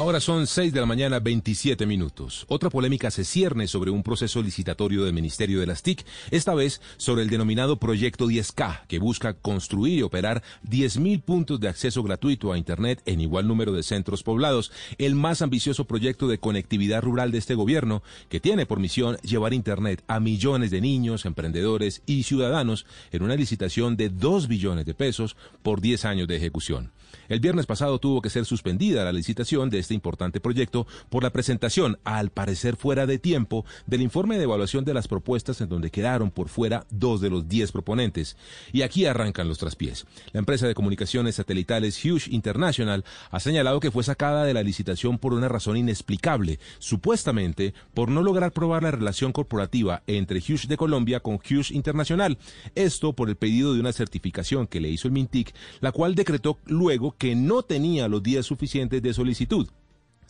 Ahora son 6 de la mañana 27 minutos. Otra polémica se cierne sobre un proceso licitatorio del Ministerio de las TIC, esta vez sobre el denominado Proyecto 10K, que busca construir y operar 10.000 puntos de acceso gratuito a Internet en igual número de centros poblados, el más ambicioso proyecto de conectividad rural de este gobierno, que tiene por misión llevar Internet a millones de niños, emprendedores y ciudadanos en una licitación de 2 billones de pesos por 10 años de ejecución. El viernes pasado tuvo que ser suspendida la licitación de este importante proyecto por la presentación, al parecer fuera de tiempo, del informe de evaluación de las propuestas en donde quedaron por fuera dos de los diez proponentes. Y aquí arrancan los traspiés. La empresa de comunicaciones satelitales Hughes International ha señalado que fue sacada de la licitación por una razón inexplicable, supuestamente por no lograr probar la relación corporativa entre Hughes de Colombia con Hughes International. Esto por el pedido de una certificación que le hizo el Mintic, la cual decretó luego que no tenía los días suficientes de solicitud.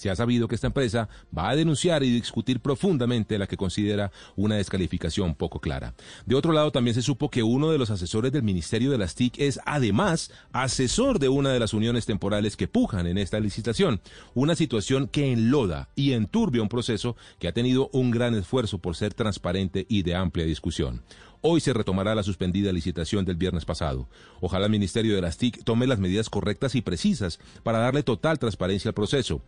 Se ha sabido que esta empresa va a denunciar y discutir profundamente la que considera una descalificación poco clara. De otro lado, también se supo que uno de los asesores del Ministerio de las TIC es además asesor de una de las uniones temporales que pujan en esta licitación, una situación que enloda y enturbia un proceso que ha tenido un gran esfuerzo por ser transparente y de amplia discusión. Hoy se retomará la suspendida licitación del viernes pasado. Ojalá el Ministerio de las TIC tome las medidas correctas y precisas para darle total transparencia al proceso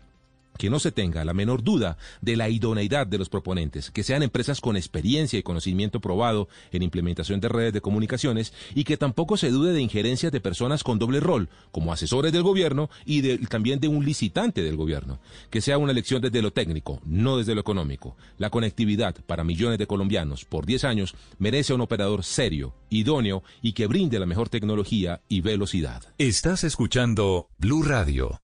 que no se tenga la menor duda de la idoneidad de los proponentes, que sean empresas con experiencia y conocimiento probado en implementación de redes de comunicaciones y que tampoco se dude de injerencias de personas con doble rol, como asesores del gobierno y también de un licitante del gobierno. Que sea una elección desde lo técnico, no desde lo económico. La conectividad para millones de colombianos por 10 años merece un operador serio, idóneo y que brinde la mejor tecnología y velocidad. Estás escuchando Blue Radio.